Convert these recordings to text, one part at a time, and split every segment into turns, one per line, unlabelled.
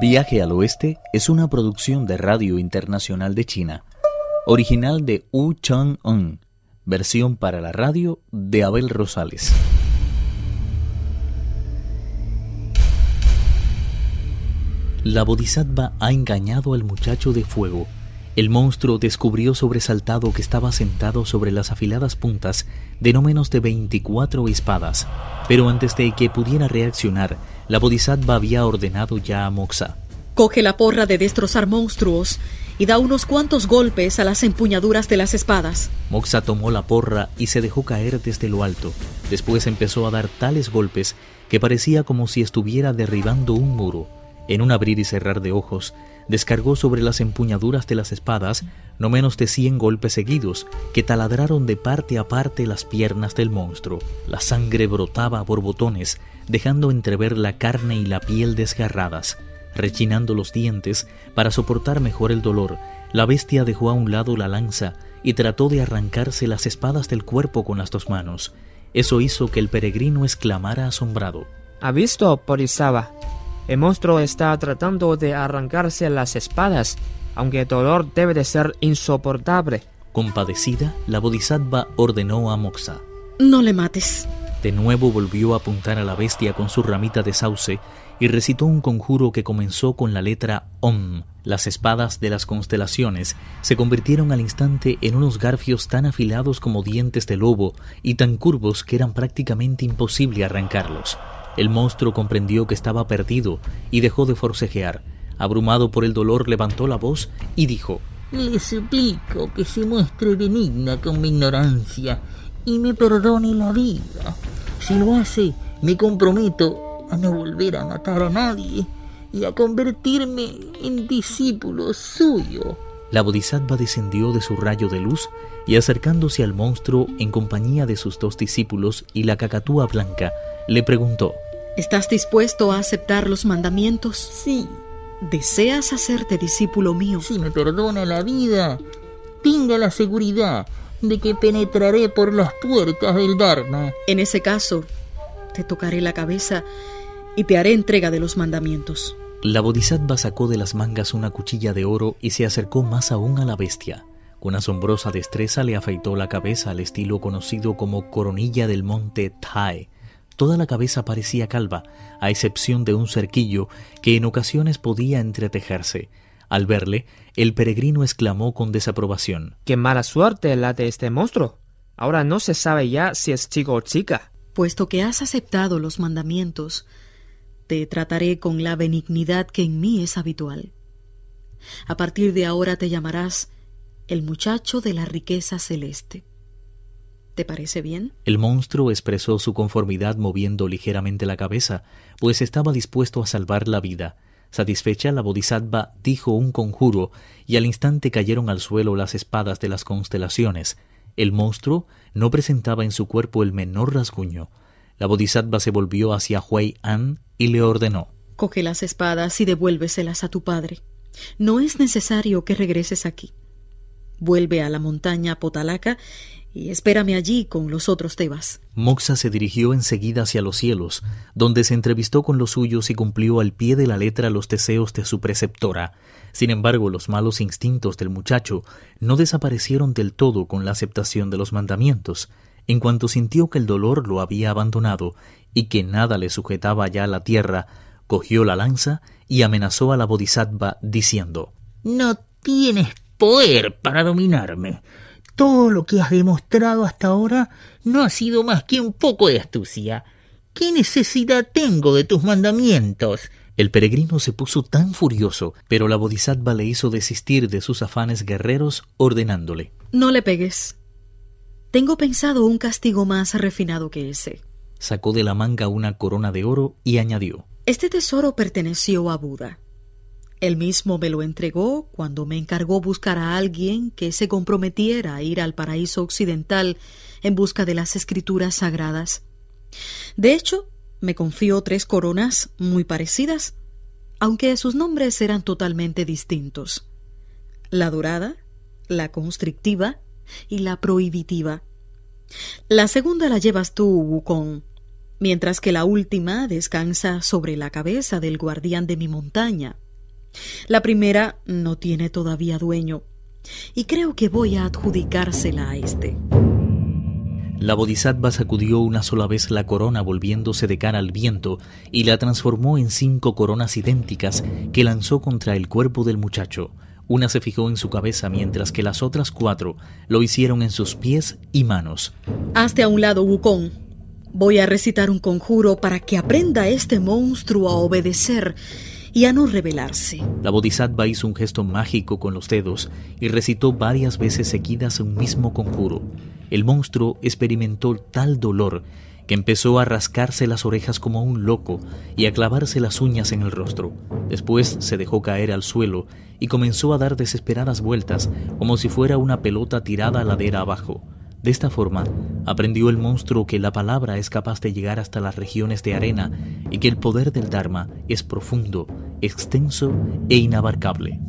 Viaje al Oeste es una producción de Radio Internacional de China, original de Wu Chang-un, versión para la radio de Abel Rosales. La bodhisattva ha engañado al muchacho de fuego. El monstruo descubrió sobresaltado que estaba sentado sobre las afiladas puntas de no menos de 24 espadas, pero antes de que pudiera reaccionar, la bodhisattva había ordenado ya a Moxa.
Coge la porra de destrozar monstruos y da unos cuantos golpes a las empuñaduras de las espadas.
Moxa tomó la porra y se dejó caer desde lo alto. Después empezó a dar tales golpes que parecía como si estuviera derribando un muro. En un abrir y cerrar de ojos, descargó sobre las empuñaduras de las espadas no menos de cien golpes seguidos que taladraron de parte a parte las piernas del monstruo. La sangre brotaba a borbotones, dejando entrever la carne y la piel desgarradas. Rechinando los dientes para soportar mejor el dolor, la bestia dejó a un lado la lanza y trató de arrancarse las espadas del cuerpo con las dos manos. Eso hizo que el peregrino exclamara asombrado.
¿Ha visto, Porisaba? El monstruo está tratando de arrancarse las espadas, aunque el dolor debe de ser insoportable.
Compadecida, la bodhisattva ordenó a Moxa.
No le mates.
De nuevo volvió a apuntar a la bestia con su ramita de sauce y recitó un conjuro que comenzó con la letra Om. Las espadas de las constelaciones se convirtieron al instante en unos garfios tan afilados como dientes de lobo y tan curvos que eran prácticamente imposible arrancarlos. El monstruo comprendió que estaba perdido y dejó de forcejear. Abrumado por el dolor, levantó la voz y dijo:
Le suplico que se muestre benigna con mi ignorancia y me perdone la vida. Si lo hace, me comprometo a no volver a matar a nadie y a convertirme en discípulo suyo.
La bodhisattva descendió de su rayo de luz y acercándose al monstruo en compañía de sus dos discípulos y la cacatúa blanca, le preguntó
¿Estás dispuesto a aceptar los mandamientos?
Sí.
¿Deseas hacerte discípulo mío?
Si me perdona la vida, tenga la seguridad de que penetraré por las puertas del Dharma.
En ese caso, te tocaré la cabeza y te haré entrega de los mandamientos.
La bodhisattva sacó de las mangas una cuchilla de oro y se acercó más aún a la bestia. Con asombrosa destreza le afeitó la cabeza al estilo conocido como coronilla del monte Tai, Toda la cabeza parecía calva, a excepción de un cerquillo que en ocasiones podía entretejerse. Al verle, el peregrino exclamó con desaprobación.
¡Qué mala suerte la de este monstruo! Ahora no se sabe ya si es chico o chica.
Puesto que has aceptado los mandamientos, te trataré con la benignidad que en mí es habitual. A partir de ahora te llamarás el muchacho de la riqueza celeste. ¿Te parece bien?
El monstruo expresó su conformidad moviendo ligeramente la cabeza, pues estaba dispuesto a salvar la vida. Satisfecha, la bodhisattva dijo un conjuro y al instante cayeron al suelo las espadas de las constelaciones. El monstruo no presentaba en su cuerpo el menor rasguño. La bodhisattva se volvió hacia Huey An y le ordenó:
Coge las espadas y devuélveselas a tu padre. No es necesario que regreses aquí. Vuelve a la montaña Potalaca y espérame allí con los otros Tebas.
Moxa se dirigió enseguida hacia los cielos, donde se entrevistó con los suyos y cumplió al pie de la letra los deseos de su preceptora. Sin embargo, los malos instintos del muchacho no desaparecieron del todo con la aceptación de los mandamientos. En cuanto sintió que el dolor lo había abandonado y que nada le sujetaba ya a la tierra, cogió la lanza y amenazó a la bodhisattva diciendo
No tienes poder para dominarme. Todo lo que has demostrado hasta ahora no ha sido más que un poco de astucia. ¿Qué necesidad tengo de tus mandamientos?
El peregrino se puso tan furioso, pero la bodhisattva le hizo desistir de sus afanes guerreros, ordenándole
No le pegues. Tengo pensado un castigo más refinado que ese.
Sacó de la manga una corona de oro y añadió
Este tesoro perteneció a Buda. Él mismo me lo entregó cuando me encargó buscar a alguien que se comprometiera a ir al paraíso occidental en busca de las escrituras sagradas. De hecho, me confió tres coronas muy parecidas, aunque sus nombres eran totalmente distintos. La dorada, la constrictiva y la prohibitiva. La segunda la llevas tú, Wukong, mientras que la última descansa sobre la cabeza del guardián de mi montaña, La primera no tiene todavía dueño, y creo que voy a adjudicársela a este.
La bodhisattva sacudió una sola vez la corona volviéndose de cara al viento y la transformó en cinco coronas idénticas que lanzó contra el cuerpo del muchacho. Una se fijó en su cabeza mientras que las otras cuatro lo hicieron en sus pies y manos.
Hazte a un lado, Wukong. Voy a recitar un conjuro para que aprenda este monstruo a obedecer y a no rebelarse.
La bodhisattva hizo un gesto mágico con los dedos y recitó varias veces seguidas un mismo conjuro. El monstruo experimentó tal dolor que empezó a rascarse las orejas como un loco y a clavarse las uñas en el rostro. Después se dejó caer al suelo y comenzó a dar desesperadas vueltas como si fuera una pelota tirada a ladera abajo. De esta forma, aprendió el monstruo que la palabra es capaz de llegar hasta las regiones de arena y que el poder del Dharma es profundo, extenso e inabarcable.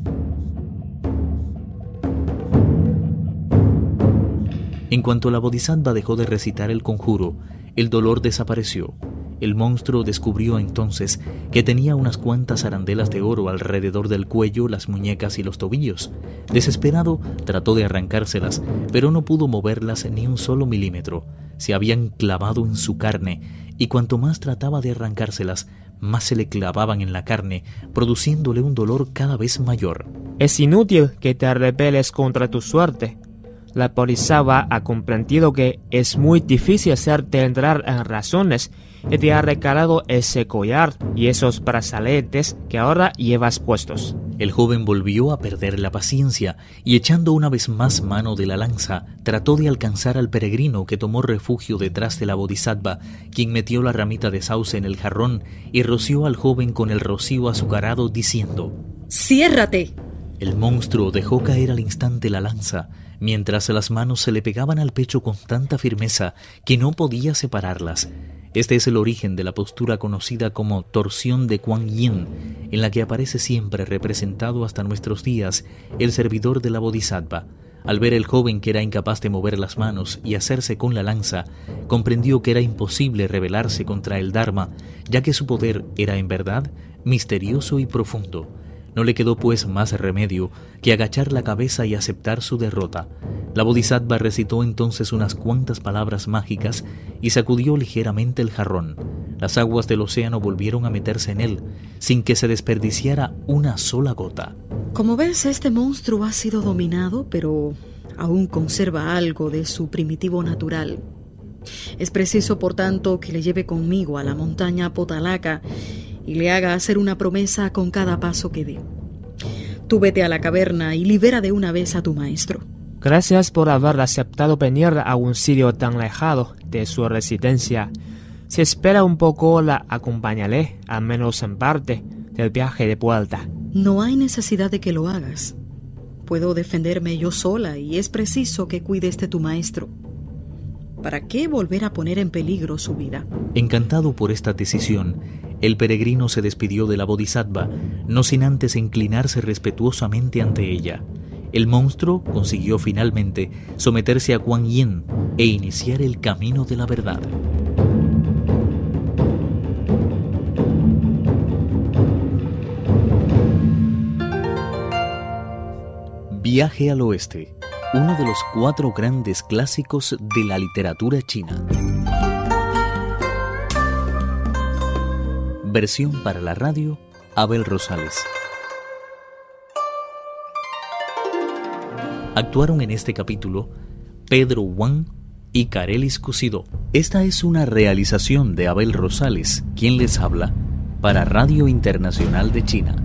En cuanto la bodhisattva dejó de recitar el conjuro, el dolor desapareció el monstruo descubrió entonces que tenía unas cuantas arandelas de oro alrededor del cuello, las muñecas y los tobillos. Desesperado, trató de arrancárselas, pero no pudo moverlas ni un solo milímetro. Se habían clavado en su carne, y cuanto más trataba de arrancárselas, más se le clavaban en la carne, produciéndole un dolor cada vez mayor.
Es inútil que te rebeles contra tu suerte. La Polisaba ha comprendido que es muy difícil hacerte entrar en razones y te ha recalado ese collar y esos brazaletes que ahora llevas puestos.
El joven volvió a perder la paciencia y echando una vez más mano de la lanza, trató de alcanzar al peregrino que tomó refugio detrás de la bodhisattva, quien metió la ramita de sauce en el jarrón y roció al joven con el rocío azucarado diciendo
¡Ciérrate!
El monstruo dejó caer al instante la lanza, mientras las manos se le pegaban al pecho con tanta firmeza que no podía separarlas. Este es el origen de la postura conocida como torsión de Kuan Yin, en la que aparece siempre representado hasta nuestros días el servidor de la Bodhisattva. Al ver el joven que era incapaz de mover las manos y hacerse con la lanza, comprendió que era imposible rebelarse contra el Dharma, ya que su poder era en verdad misterioso y profundo. No le quedó pues más remedio que agachar la cabeza y aceptar su derrota. La bodhisattva recitó entonces unas cuantas palabras mágicas y sacudió ligeramente el jarrón. Las aguas del océano volvieron a meterse en él, sin que se desperdiciara una sola gota.
Como ves, este monstruo ha sido dominado, pero aún conserva algo de su primitivo natural. Es preciso, por tanto, que le lleve conmigo a la montaña Potalaca y le haga hacer una promesa con cada paso que dé. Tú vete a la caverna y libera de una vez a tu maestro.
Gracias por haber aceptado venir a un sitio tan alejado de su residencia. Si espera un poco, la acompañaré, al menos en parte, del viaje de vuelta.
No hay necesidad de que lo hagas. Puedo defenderme yo sola y es preciso que cuides de tu maestro. ¿Para qué volver a poner en peligro su vida?
Encantado por esta decisión, el peregrino se despidió de la bodhisattva, no sin antes inclinarse respetuosamente ante ella. El monstruo consiguió finalmente someterse a Kuan Yin e iniciar el camino de la verdad. Viaje al oeste, uno de los cuatro grandes clásicos de la literatura china. Versión para la radio, Abel Rosales. Actuaron en este capítulo Pedro Wang y Carelis Cosido. Esta es una realización de Abel Rosales, quien les habla, para Radio Internacional de China.